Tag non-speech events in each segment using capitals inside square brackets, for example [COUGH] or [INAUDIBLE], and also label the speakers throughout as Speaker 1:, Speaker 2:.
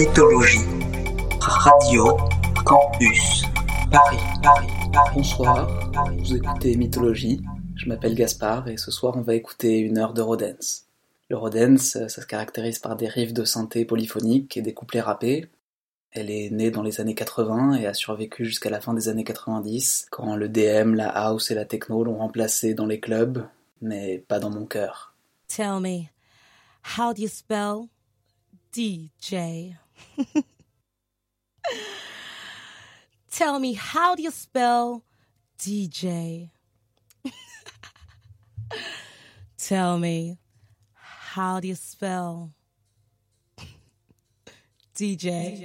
Speaker 1: Mythologie. Radio Campus. Paris, Paris, Paris.
Speaker 2: Bonsoir, vous écoutez Mythologie. Je m'appelle Gaspard et ce soir on va écouter une heure de Rodens. Le Rodens, ça se caractérise par des riffs de synthé polyphoniques et des couplets rappés. Elle est née dans les années 80 et a survécu jusqu'à la fin des années 90, quand le DM, la house et la techno l'ont remplacée dans les clubs, mais pas dans mon cœur.
Speaker 3: Tell me, how do you spell DJ? [LAUGHS] Tell me, how do you spell DJ? [LAUGHS] Tell me, how do you spell [LAUGHS] DJ?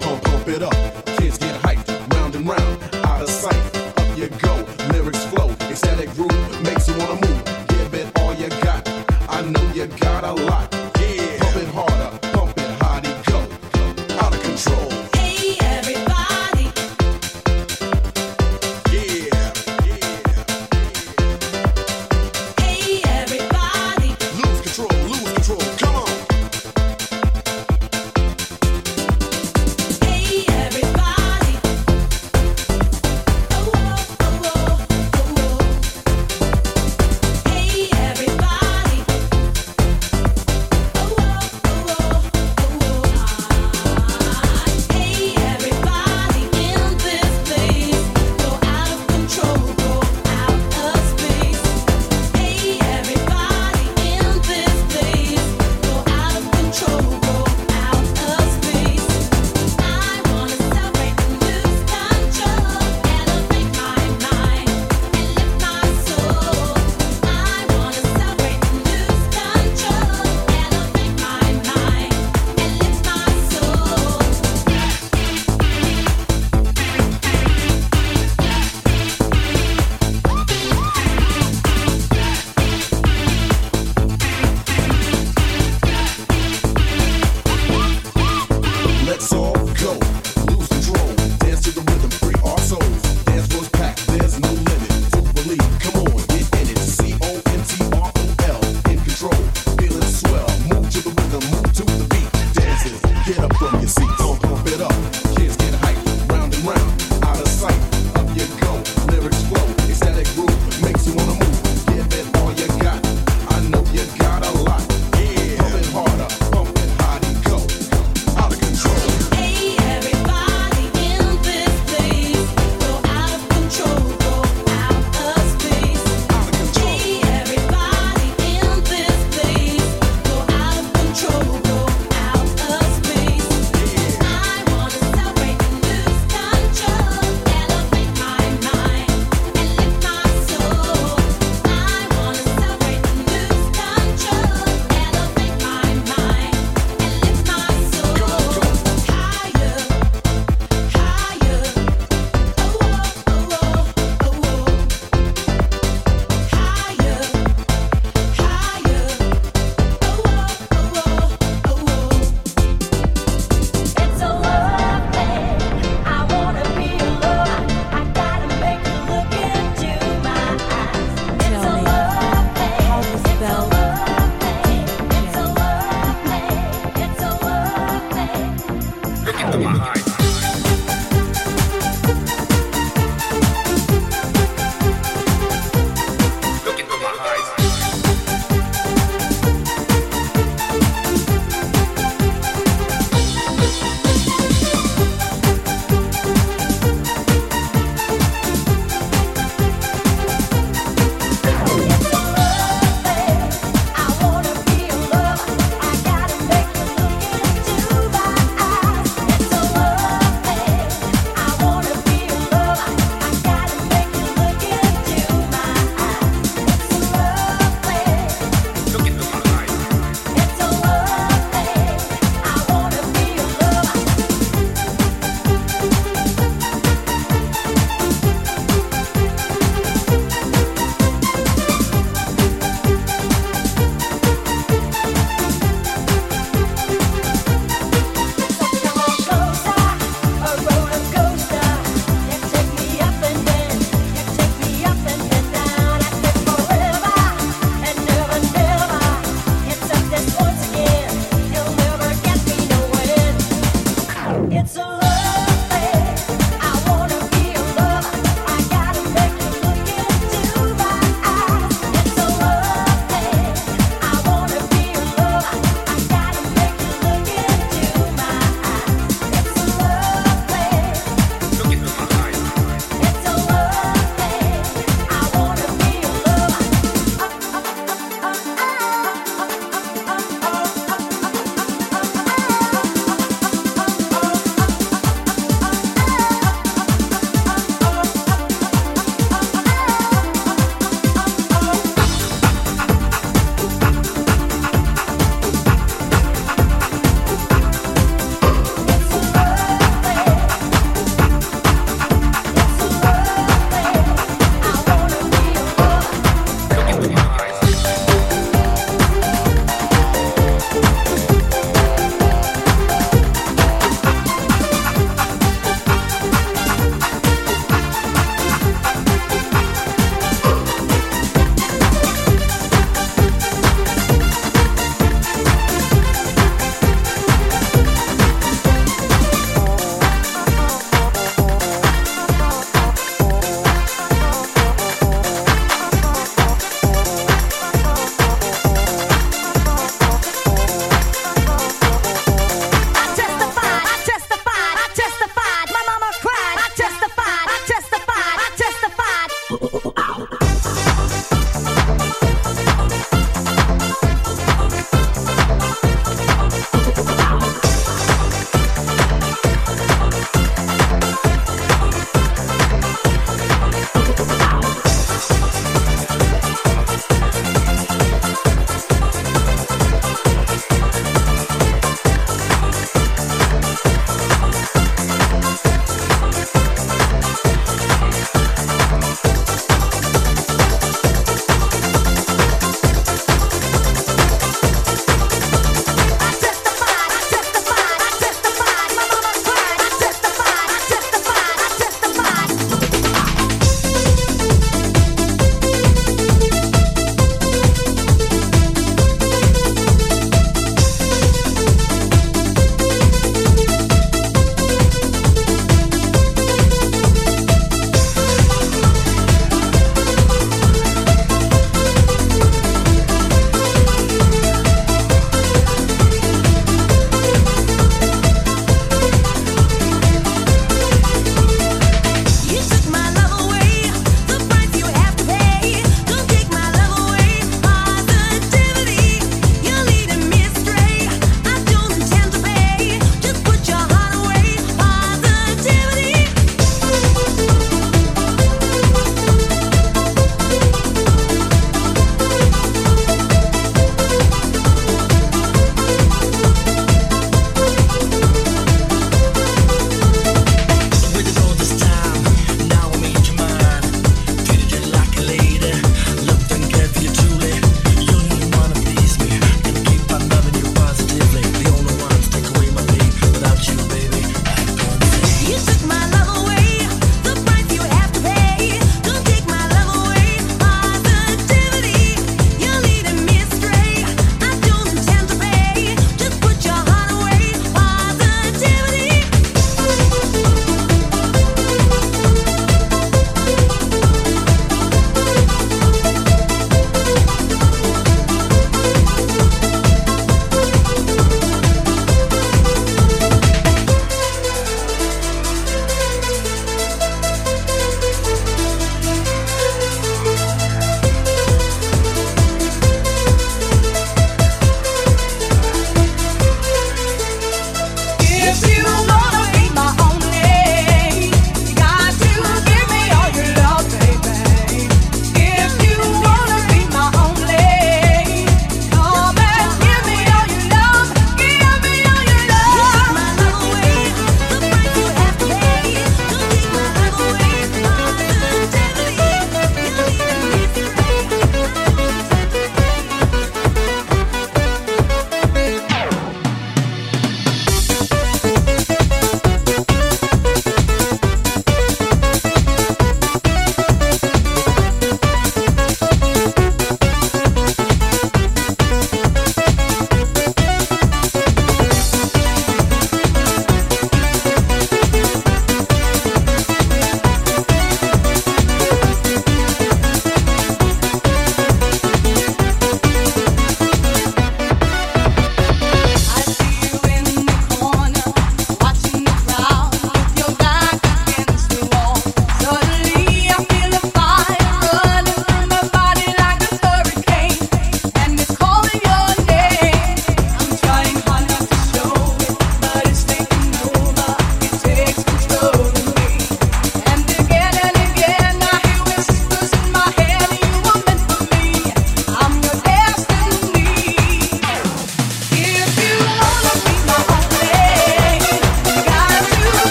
Speaker 4: Pump, pump it up. Ecstatic groove makes you wanna move. Give it all you got. I know you got a lot.